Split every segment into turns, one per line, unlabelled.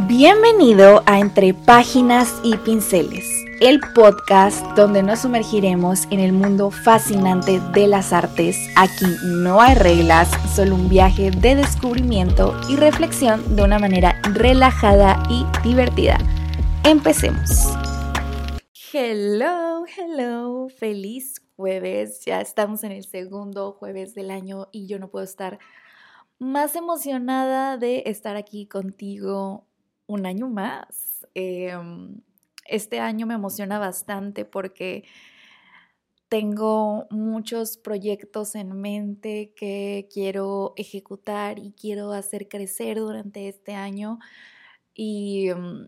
Bienvenido a Entre Páginas y Pinceles, el podcast donde nos sumergiremos en el mundo fascinante de las artes. Aquí no hay reglas, solo un viaje de descubrimiento y reflexión de una manera relajada y divertida. Empecemos. Hello, hello, feliz jueves. Ya estamos en el segundo jueves del año y yo no puedo estar más emocionada de estar aquí contigo un año más. Em, este año me emociona bastante porque tengo muchos proyectos en mente que quiero ejecutar y quiero hacer crecer durante este año y em,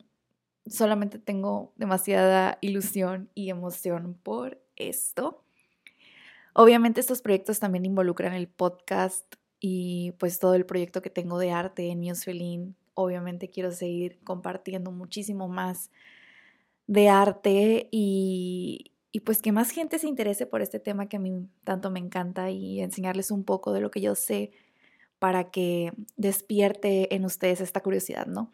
solamente tengo demasiada ilusión y emoción por esto. Obviamente estos proyectos también involucran el podcast y pues todo el proyecto que tengo de arte en Newsfelin obviamente quiero seguir compartiendo muchísimo más de arte y, pues que más gente se interese por este tema que a mí tanto me encanta y enseñarles un poco de lo que yo sé para que despierte en ustedes esta curiosidad, ¿no?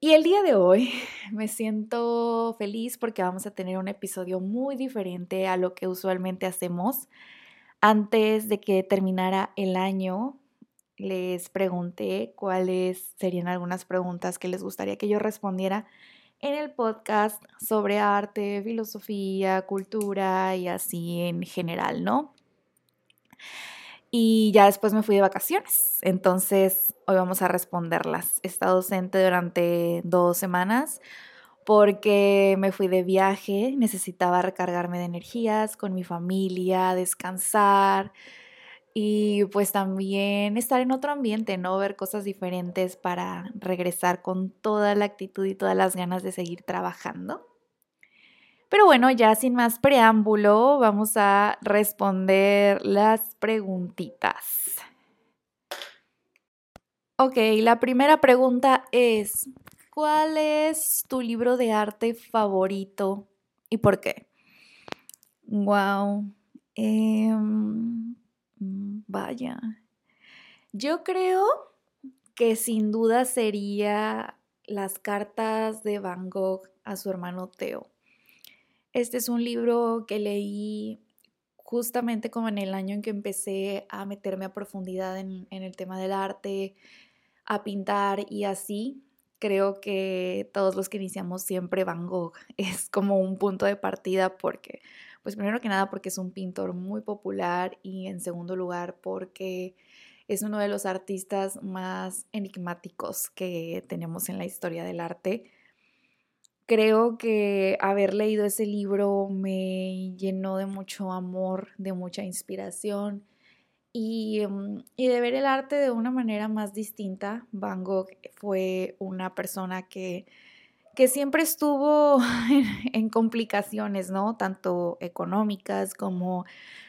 Y el día de hoy me siento feliz porque vamos a tener un episodio muy diferente a lo que usualmente hacemos. Antes de que terminara el año, les pregunté cuáles serían algunas preguntas que les gustaría que yo respondiera en el podcast sobre arte, filosofía, cultura y así en general, ¿no? Y ya después me fui de vacaciones, entonces hoy vamos a responderlas. He estado ausente durante dos semanas porque me fui de viaje, necesitaba recargarme de energías con mi familia, descansar, y pues también estar en otro ambiente, ¿no? Ver cosas diferentes para regresar con toda la actitud y todas las ganas de seguir trabajando. Pero bueno, ya sin más preámbulo, vamos a responder las preguntitas. Ok, la primera pregunta es, ¿cuál es tu libro de arte favorito y por qué? Wow. Vaya. Yo creo que sin duda sería las cartas de Van Gogh a su hermano Theo. Este es un libro que leí justamente como en el año en que empecé a meterme a profundidad en, en el tema del arte, a pintar y así. Creo que todos los que iniciamos siempre Van Gogh es como un punto de partida porque pues primero que nada porque es un pintor muy popular y en segundo lugar porque es uno de los artistas más enigmáticos que tenemos en la historia del arte. Creo que haber leído ese libro me llenó de mucho amor, de mucha inspiración y, mm, y, de ver el arte de una manera más distinta. Van Gogh fue una persona que que siempre estuvo en, complicaciones, ¿no? Tanto económicas como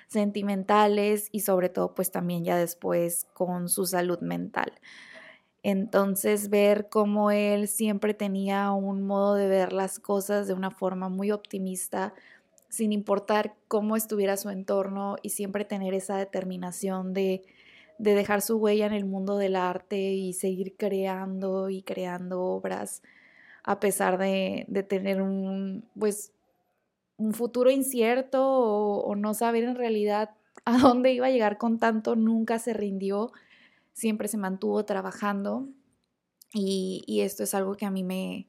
sentimentales y sobre todo pues también ya después con su salud mental. Entonces ver cómo él siempre tenía un modo de ver las cosas de una forma muy optimista, sin importar cómo estuviera su entorno y siempre tener esa determinación de, de dejar su huella en el mundo del arte y seguir creando y creando obras a pesar de, tener un, pues, un futuro incierto o, no saber en realidad a dónde iba a llegar con tanto, nunca se rindió, siempre se mantuvo trabajando y, esto es algo que a mí me,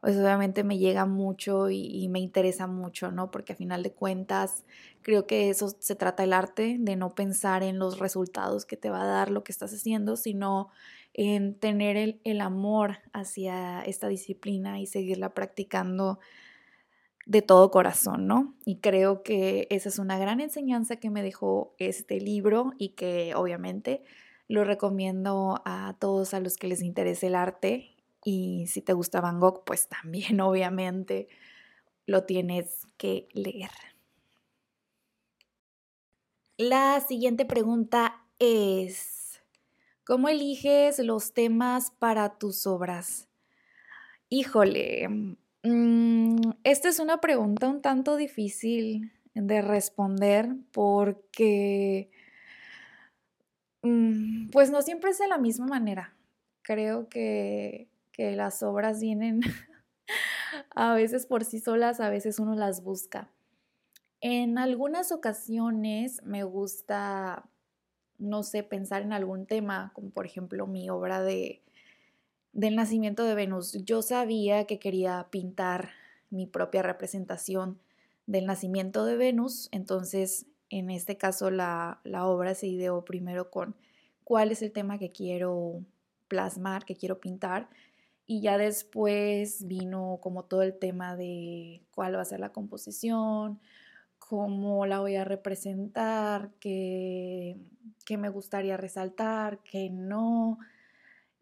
pues obviamente me llega mucho y, y, me interesa mucho, ¿no? Porque a final de cuentas creo que eso se trata el arte, de no pensar en los resultados que te va a dar lo que estás haciendo, sino en tener el, amor hacia esta disciplina y seguirla practicando de todo corazón, ¿no? Y creo que esa es una gran enseñanza que me dejó este libro y que obviamente lo recomiendo a todos a los que les interese el arte y si te gusta Van Gogh, pues también obviamente lo tienes que leer. La siguiente pregunta es, ¿Cómo eliges los temas para tus obras? Híjole, mm, esta es una pregunta un tanto difícil de responder porque, mm, pues no siempre es de la misma manera. creo que, que las obras vienen a veces por sí solas, a veces uno las busca. En algunas ocasiones me gusta, no sé, pensar en algún tema, como por ejemplo mi obra de del nacimiento de Venus. Yo sabía que quería pintar mi propia representación del nacimiento de Venus, entonces en este caso la, la obra se ideó primero con cuál es el tema que quiero plasmar, que quiero pintar, y ya después vino como todo el tema de cuál va a ser la composición, cómo la voy a representar, qué, qué me gustaría resaltar, qué no,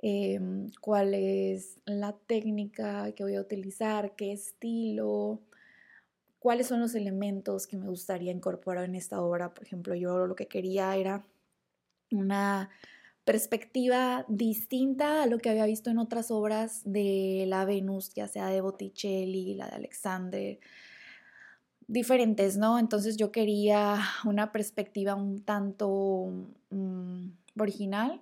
Em, cuál es la técnica que voy a utilizar, qué estilo, cuáles son los elementos que me gustaría incorporar en esta obra. Por ejemplo, yo lo que quería era una perspectiva distinta a lo que había visto en otras obras de la Venus, ya sea de Botticelli, la de Alexander, diferentes, ¿no? Entonces yo quería una perspectiva un tanto mm, original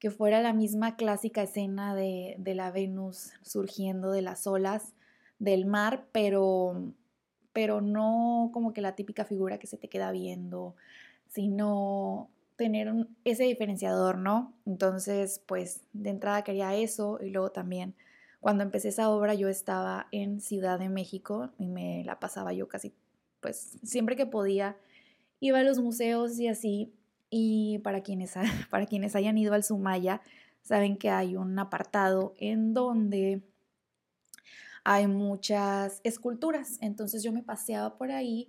que fuera la misma clásica escena de, la Venus surgiendo de las olas del mar, pero, pero no como que la típica figura que se te queda viendo, sino tener ese diferenciador, ¿no? Entonces, pues de entrada quería eso y luego también cuando empecé esa obra yo estaba en Ciudad de México y me la pasaba yo casi, pues siempre que podía, iba a los museos y así, y para quienes, para quienes hayan ido al Sumaya, saben que hay un apartado en donde hay muchas esculturas. Entonces yo me paseaba por ahí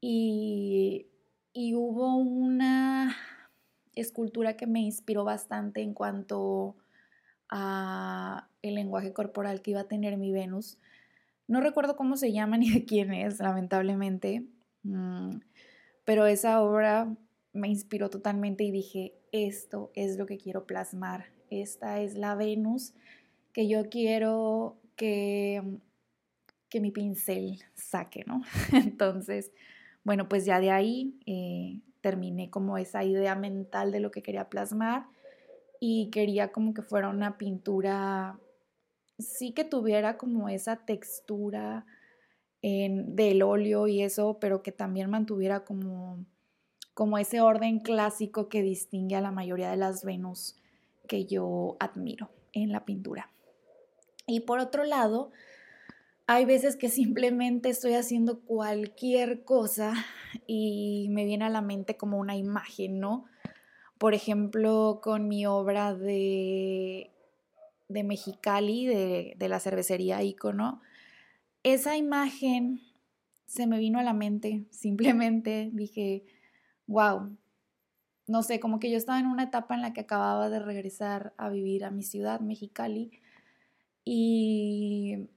y, y hubo una escultura que me inspiró bastante en cuanto a el lenguaje corporal que iba a tener mi Venus. No recuerdo cómo se llama ni de quién es, lamentablemente, mm, pero esa obra me inspiró totalmente y dije, esto es lo que quiero plasmar, esta es la Venus que yo quiero que, que mi pincel saque, ¿no? Entonces, bueno, pues ya de ahí eh, terminé como esa idea mental de lo que quería plasmar y quería como que fuera una pintura, sí que tuviera como esa textura en, del óleo y eso, pero que también mantuviera como como ese orden clásico que distingue a la mayoría de las Venus que yo admiro en la pintura. Y por otro lado, hay veces que simplemente estoy haciendo cualquier cosa y me viene a la mente como una imagen, ¿no? Por ejemplo, con mi obra de, de Mexicali, de, de la cervecería Icono, esa imagen se me vino a la mente, simplemente dije, wow, no sé, como que yo estaba en una etapa en la que acababa de regresar a vivir a mi ciudad, Mexicali, y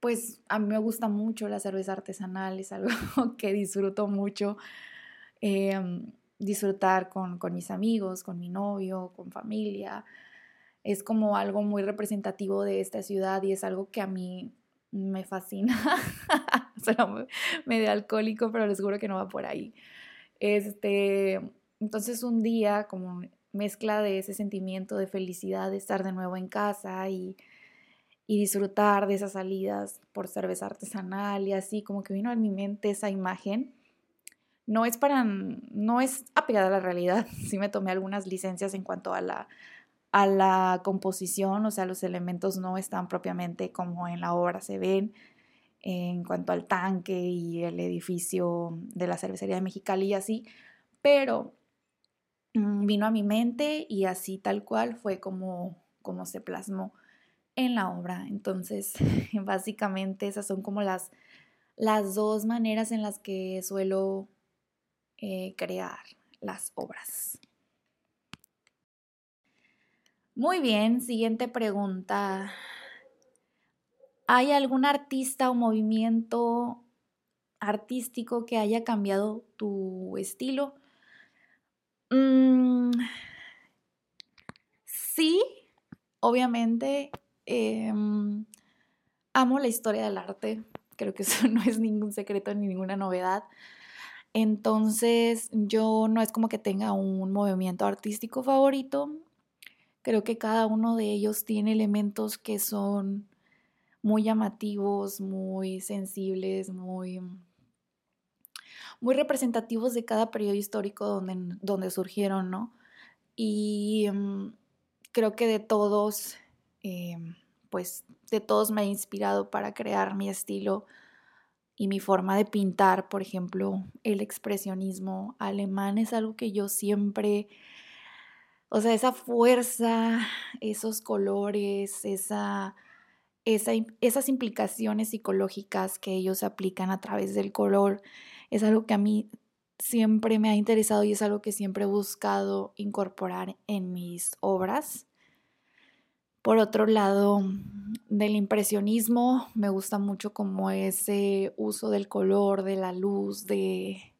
pues a mí me gusta mucho la cerveza artesanal, es algo que disfruto mucho, em, disfrutar con, con mis amigos, con mi novio, con familia, es como algo muy representativo de esta ciudad y es algo que a mí me fascina. Suena medio alcohólico, pero les juro que no va por ahí. Este, entonces un día como mezcla de ese sentimiento de felicidad de estar de nuevo en casa y, disfrutar de esas salidas por cerveza artesanal y así, como que vino a mi mente esa imagen. No es para, no es apegada a la realidad, sí me tomé algunas licencias en cuanto a la, a la composición, o sea, los elementos no están propiamente como en la obra se ven, en cuanto al tanque y el edificio de la cervecería de Mexicali y así, pero mm, vino a mi mente y así tal cual fue como, como se plasmó en la obra. Entonces, básicamente esas son como las, las dos maneras en las que suelo eh, crear las obras. Muy bien, siguiente pregunta. ¿Hay algún artista o movimiento artístico que haya cambiado tu estilo? Mm, sí, obviamente. Em, amo la historia del arte. Creo que eso no es ningún secreto ni ninguna novedad. Entonces, yo no es como que tenga un movimiento artístico favorito. Creo que cada uno de ellos tiene elementos que son muy llamativos, muy sensibles, muy, muy representativos de cada periodo histórico donde, donde surgieron, ¿no? Y mm, creo que de todos, eh, pues de todos me ha inspirado para crear mi estilo y mi forma de pintar, por ejemplo, el expresionismo alemán es algo que yo siempre, o sea, esa fuerza, esos colores, esa, esas implicaciones psicológicas que ellos aplican a través del color, es algo que a mí siempre me ha interesado y es algo que siempre he buscado incorporar en mis obras. Por otro lado, del impresionismo, me gusta mucho como ese uso del color, de la luz, de,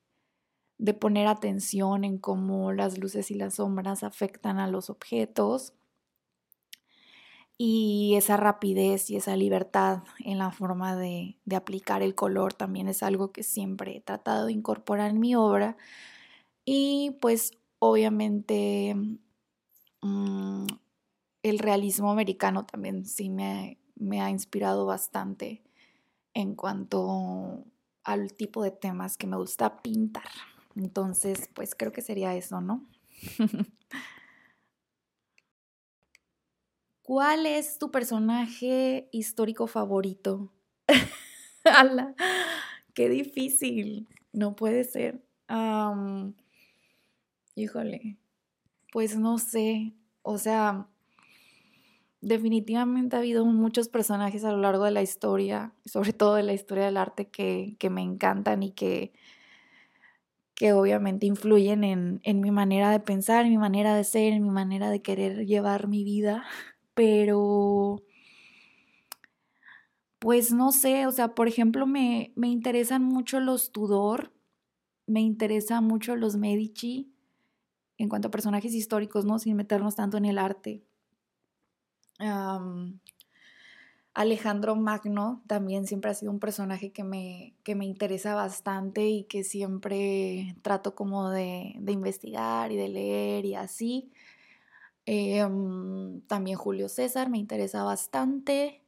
de poner atención en cómo las luces y las sombras afectan a los objetos y esa rapidez y esa libertad en la forma de, aplicar el color también es algo que siempre he tratado de incorporar en mi obra y pues obviamente mmm, el realismo americano también sí me, me ha inspirado bastante en cuanto al tipo de temas que me gusta pintar. Entonces, pues creo que sería eso, ¿no? ¿Cuál es tu personaje histórico favorito? ¡Hala! ¡Qué difícil! No puede ser. híjole, pues no sé. O sea, definitivamente ha habido muchos personajes a lo largo de la historia, sobre todo de la historia del arte, que, me encantan y que, que obviamente influyen en, en, mi manera de pensar, en mi manera de ser, en mi manera de querer llevar mi vida. Pero, pues no sé, o sea, por ejemplo, me, me interesan mucho los Tudor, me interesan mucho los Medici, en cuanto a personajes históricos, ¿no? Sin meternos tanto en el arte Alejandro Magno también siempre ha sido un personaje que me, que me interesa bastante y que siempre trato como de, investigar y de leer y así. Em, también Julio César me interesa bastante.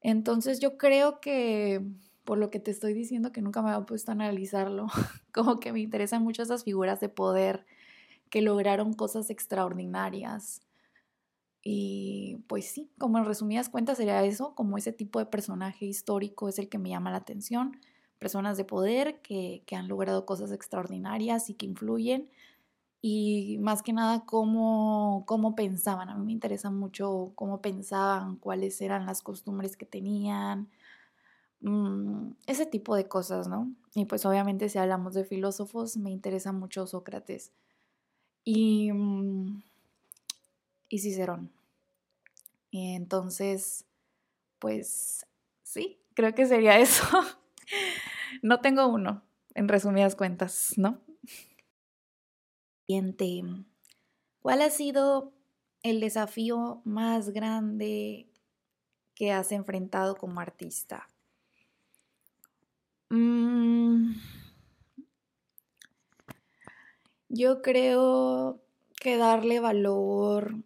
Entonces yo creo que por lo que te estoy diciendo que nunca me había puesto a analizarlo, como que me interesan mucho esas figuras de poder que lograron cosas extraordinarias y pues sí, como en resumidas cuentas sería eso, como ese tipo de personaje histórico es el que me llama la atención, personas de poder que, han logrado cosas extraordinarias y que influyen, y más que nada cómo, cómo pensaban, a mí me interesa mucho cómo pensaban, cuáles eran las costumbres que tenían, mm, ese tipo de cosas, ¿no? Y pues obviamente si hablamos de filósofos, me interesa mucho Sócrates. Y... Mm, y Cicerón. Y entonces, pues sí, creo que sería eso. no tengo uno, en resumidas cuentas, ¿no? Siguiente. ¿Cuál ha sido el desafío más grande que has enfrentado como artista? Mm, yo creo que darle valor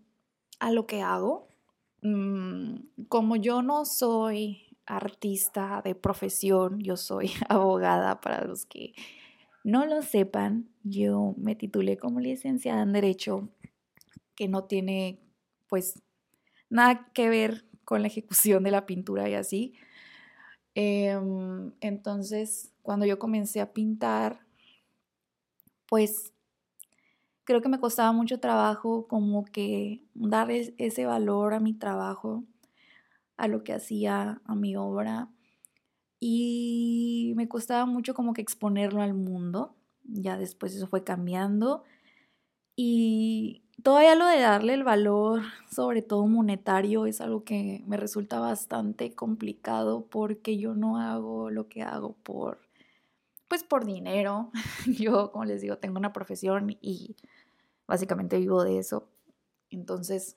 a lo que hago. Mm, como yo no soy artista de profesión, yo soy abogada para los que no lo sepan, yo me titulé como licenciada en Derecho, que no tiene pues nada que ver con la ejecución de la pintura y así. Em, entonces, cuando yo comencé a pintar, pues creo que me costaba mucho trabajo como que dar ese valor a mi trabajo, a lo que hacía, a mi obra. Y me costaba mucho como que exponerlo al mundo. Ya después eso fue cambiando. Y todavía lo de darle el valor, sobre todo monetario, es algo que me resulta bastante complicado porque yo no hago lo que hago por, pues por dinero. Yo, como les digo, tengo una profesión y básicamente vivo de eso. Entonces,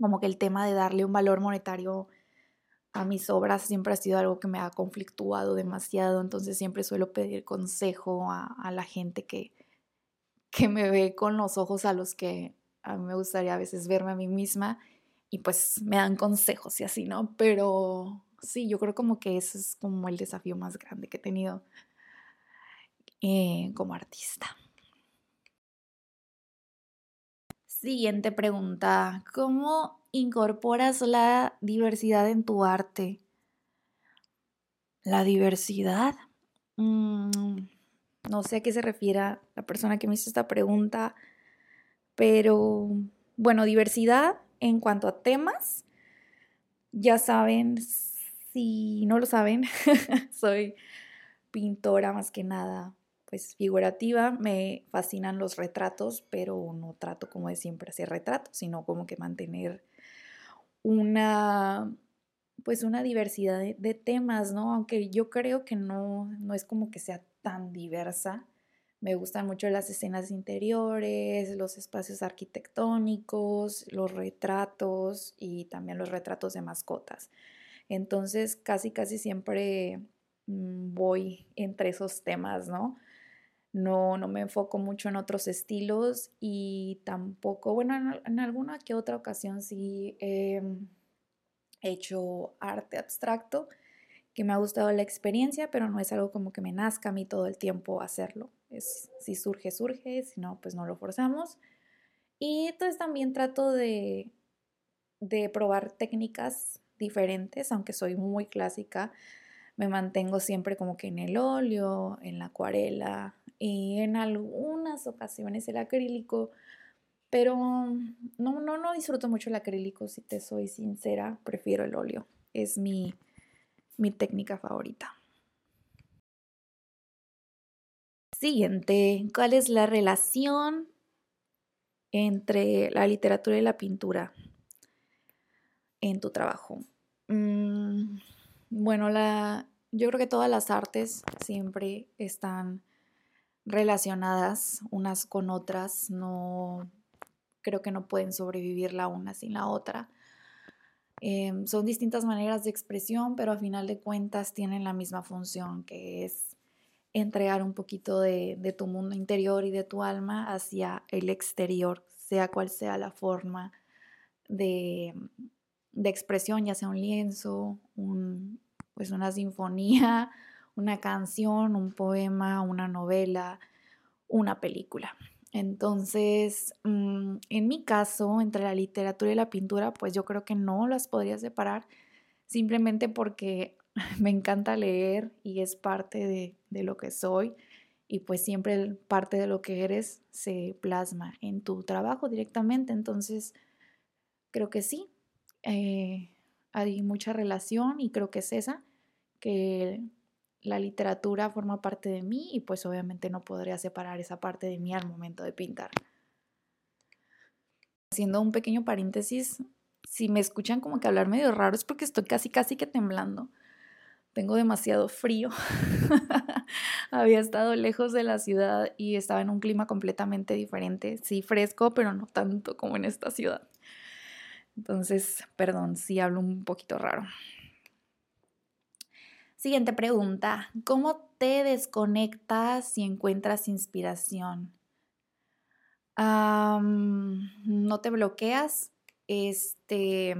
como que el tema de darle un valor monetario a mis obras siempre ha sido algo que me ha conflictuado demasiado, entonces siempre suelo pedir consejo a, la gente que, que me ve con los ojos a los que a mí me gustaría a veces verme a mí misma y pues me dan consejos y así, ¿no? Pero sí, yo creo como que ese es como el desafío más grande que he tenido eh, como artista. Siguiente pregunta, ¿cómo incorporas la diversidad en tu arte? La diversidad. Mm, no sé a qué se refiere la persona que me hizo esta pregunta, pero bueno, diversidad en cuanto a temas. Ya saben, si no lo saben, soy pintora más que nada, pues figurativa. Me fascinan los retratos, pero no trato como de siempre hacer retratos, sino como que mantener una pues una diversidad de, temas, ¿no? Aunque yo creo que no, no es como que sea tan diversa. Me gustan mucho las escenas interiores, los espacios arquitectónicos, los retratos y también los retratos de mascotas. Entonces, casi, casi siempre mm, voy entre esos temas, ¿no? No, no me enfoco mucho en otros estilos y tampoco, bueno, en, alguna que otra ocasión sí he hecho arte abstracto, que me ha gustado la experiencia, pero no es algo como que me nazca a mí todo el tiempo hacerlo. Es, si surge, surge, si no, pues no lo forzamos. Y entonces también trato de, de probar técnicas diferentes, aunque soy muy clásica, me mantengo siempre como que en el óleo, en la acuarela y en algunas ocasiones el acrílico, pero no, no, no disfruto mucho el acrílico, si te soy sincera, prefiero el óleo, es mi, mi técnica favorita. Siguiente, ¿cuál es la relación entre la literatura y la pintura en tu trabajo? Mm, bueno, la, yo creo que todas las artes siempre están relacionadas unas con otras, no creo que no pueden sobrevivir la una sin la otra. Em, son distintas maneras de expresión, pero a final de cuentas tienen la misma función, que es entregar un poquito de, de tu mundo interior y de tu alma hacia el exterior, sea cual sea la forma de, de expresión, ya sea un lienzo, un, pues una sinfonía, una canción, un poema, una novela, una película. Entonces, mm, en mi caso, entre la literatura y la pintura, pues yo creo que no las podría separar simplemente porque me encanta leer y es parte de, de lo que soy y pues siempre parte de lo que eres se plasma en tu trabajo directamente. Entonces, creo que sí, eh, hay mucha relación y creo que es esa, que la literatura forma parte de mí y pues obviamente no podría separar esa parte de mí al momento de pintar. Haciendo un pequeño paréntesis, si me escuchan como que hablar medio raro es porque estoy casi casi que temblando. Tengo demasiado frío. Había estado lejos de la ciudad y estaba en un clima completamente diferente. Sí, fresco, pero no tanto como en esta ciudad. Entonces, perdón si hablo un poquito raro. Siguiente pregunta. ¿Cómo te desconectas y encuentras inspiración? ¿No te bloqueas? Este.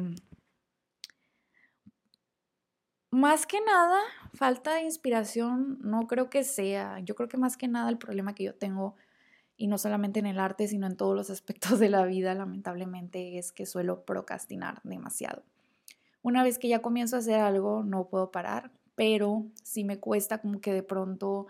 Más que nada, falta de inspiración no creo que sea. Yo creo que más que nada el problema que yo tengo y no solamente en el arte, sino en todos los aspectos de la vida, lamentablemente, es que suelo procrastinar demasiado. Una vez que ya comienzo a hacer algo, no puedo parar, pero sí me cuesta como que de pronto,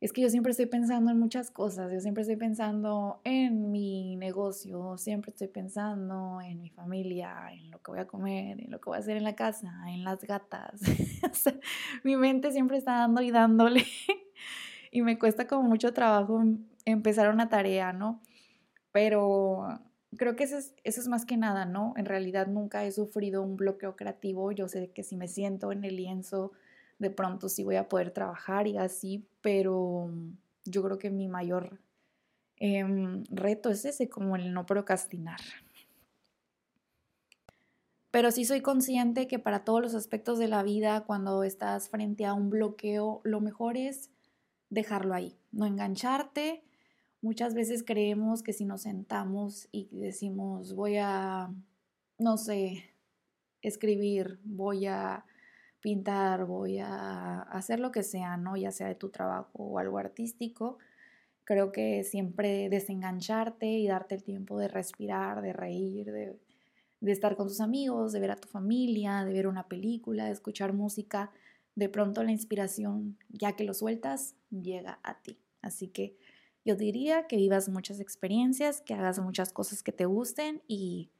es que yo siempre estoy pensando en muchas cosas, yo siempre estoy pensando en mi negocio, siempre estoy pensando en mi familia, en lo que voy a comer, en lo que voy a hacer en la casa, en las gatas. mi mente siempre está dando y dándole y me cuesta como mucho trabajo empezar una tarea, ¿no? Pero creo que eso es, más que nada, ¿no? En realidad nunca he sufrido un bloqueo creativo. Yo sé que si me siento en el lienzo, de pronto sí voy a poder trabajar y así, pero yo creo que mi mayor em, reto es ese, como el no procrastinar. Pero sí soy consciente que para todos los aspectos de la vida, cuando estás frente a un bloqueo, lo mejor es dejarlo ahí, no engancharte, Muchas veces creemos que si nos sentamos y decimos voy a, no sé, escribir, voy a pintar, voy a hacer lo que sea, ¿no? Ya sea de tu trabajo o algo artístico, creo que siempre desengancharte y darte el tiempo de respirar, de reír, de, de estar con tus amigos, de ver a tu familia, de ver una película, de escuchar música, de pronto la inspiración, ya que lo sueltas, llega a ti. Así que yo diría que vivas muchas experiencias, que hagas muchas cosas que te gusten y,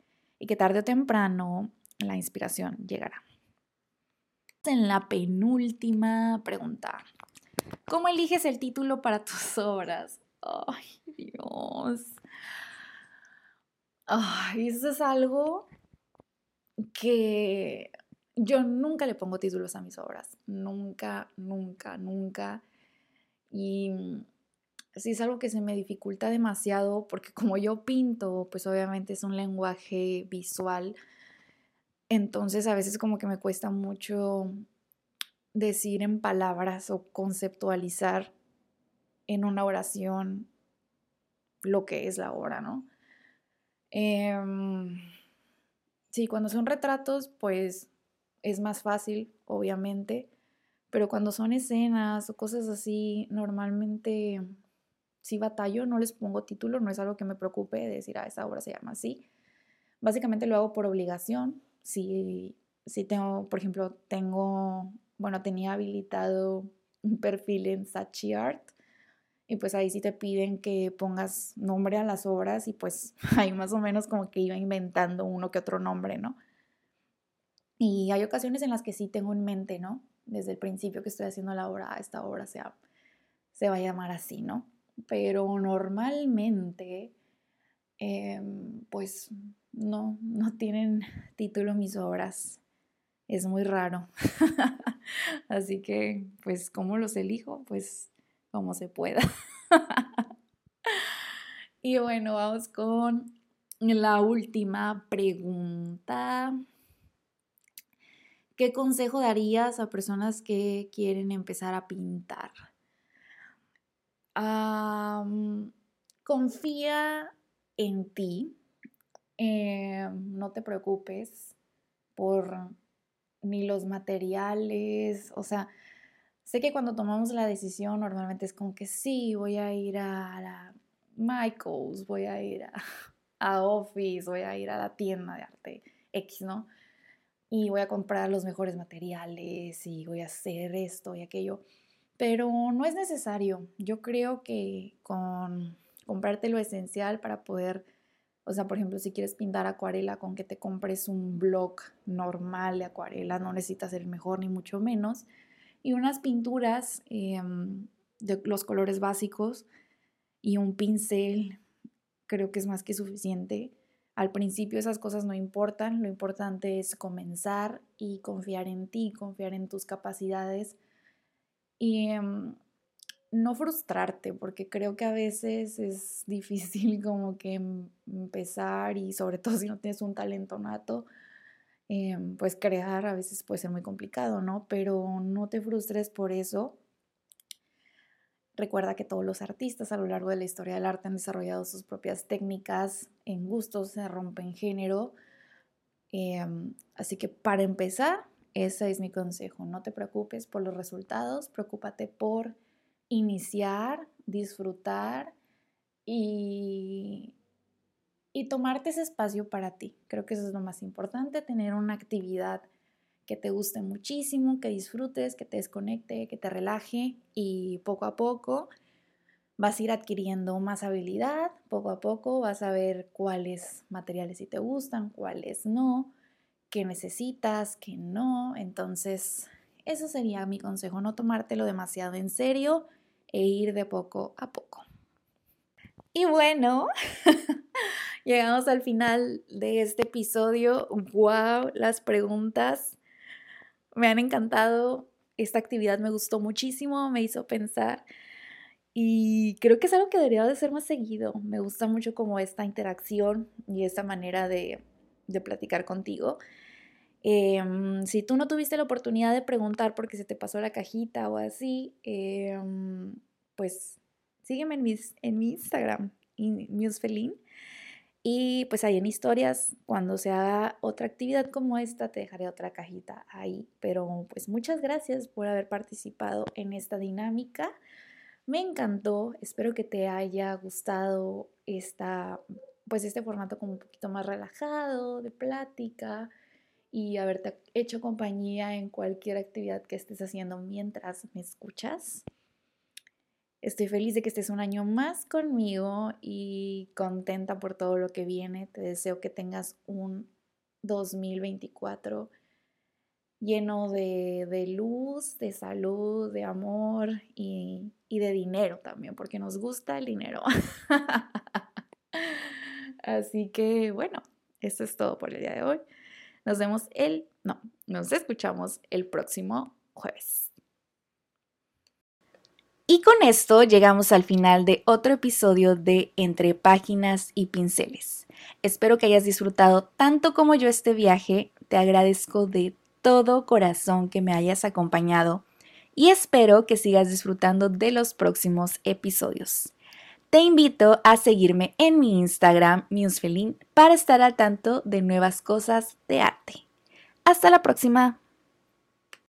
que tarde o temprano la inspiración llegará. En la penúltima pregunta, ¿cómo eliges el título para tus obras? Ay, Dios. Ay, eso es algo que yo nunca le pongo títulos a mis obras. Nunca, nunca, nunca. Y sí es algo que se me dificulta demasiado porque como yo pinto, pues obviamente es un lenguaje visual, entonces a veces como que me cuesta mucho decir en palabras o conceptualizar en una oración lo que es la obra, ¿no? Em, sí, cuando son retratos, pues es más fácil, obviamente, pero cuando son escenas o cosas así, normalmente si batallo, no les pongo título, no es algo que me preocupe de decir, ah, esa obra se llama así. Básicamente lo hago por obligación. Si, si tengo, por ejemplo, tengo, bueno, tenía habilitado un perfil en Sachi Art y pues ahí sí te piden que pongas nombre a las obras y pues ahí más o menos como que iba inventando uno que otro nombre, ¿no? Y hay ocasiones en las que sí tengo en mente, ¿no? Desde el principio que estoy haciendo la obra, ah, esta obra se, se va a llamar así, ¿no? Pero normalmente em, pues no, no tienen título mis obras. Es muy raro. Así que, pues, ¿cómo los elijo? Pues, como se pueda. y bueno, vamos con la última pregunta. ¿Qué consejo darías a personas que quieren empezar a pintar? Confía en ti, eh, no te preocupes por ni los materiales, o sea, sé que cuando tomamos la decisión normalmente es como que sí, voy a ir a Michaels, voy a ir a, a Office, voy a ir a la tienda de arte X, ¿no? Y voy a comprar los mejores materiales y voy a hacer esto y aquello pero no es necesario. Yo creo que con comprarte lo esencial para poder, o sea, por ejemplo, si quieres pintar acuarela, con que te compres un bloc normal de acuarela, no necesitas el mejor ni mucho menos, y unas pinturas em, de los colores básicos y un pincel, creo que es más que suficiente. Al principio esas cosas no importan, lo importante es comenzar y confiar en ti, confiar en tus capacidades y em, no frustrarte, porque creo que a veces es difícil como que em, empezar y sobre todo si no tienes un talento nato, em, pues crear a veces puede ser muy complicado, ¿no? Pero no te frustres por eso. Recuerda que todos los artistas a lo largo de la historia del arte han desarrollado sus propias técnicas, en gustos se rompen género. así que para empezar, ese es mi consejo. No te preocupes por los resultados, preocúpate por iniciar, disfrutar y, y tomarte ese espacio para ti. Creo que eso es lo más importante, tener una actividad que te guste muchísimo, que disfrutes, que te desconecte, que te relaje y poco a poco vas a ir adquiriendo más habilidad, poco a poco vas a ver cuáles materiales sí te gustan, cuáles no qué necesitas, qué no. Entonces, eso sería mi consejo, no tomártelo demasiado en serio e ir de poco a poco. Y bueno, llegamos al final de este episodio. ¡Wow! Las preguntas me han encantado. Esta actividad me gustó muchísimo, me hizo pensar y creo que es algo que debería de ser más seguido. Me gusta mucho como esta interacción y esta manera de, de platicar contigo. Em, si tú no tuviste la oportunidad de preguntar porque se te pasó la cajita o así, em, pues sígueme en, mis, en mi Instagram, Musefelin. Y pues ahí en historias, cuando se haga otra actividad como esta, te dejaré otra cajita ahí. Pero pues muchas gracias por haber participado en esta dinámica. Me encantó, espero que te haya gustado esta, pues este formato como un poquito más relajado, de plática y haberte hecho compañía en cualquier actividad que estés haciendo mientras me escuchas. Estoy feliz de que estés un año más conmigo y contenta por todo lo que viene. Te deseo que tengas un 2024 lleno de, luz, de salud, de amor y, y de dinero también, porque nos gusta el dinero. Así que bueno, eso es todo por el día de hoy. Nos vemos el, no, nos escuchamos el próximo jueves. Y con esto llegamos al final de otro episodio de Entre Páginas y Pinceles. Espero que hayas disfrutado tanto como yo este viaje. Te agradezco de todo corazón que me hayas acompañado y espero que sigas disfrutando de los próximos episodios. Te invito a seguirme en mi Instagram, Musefelin, para estar al tanto de nuevas cosas de arte. Hasta la próxima.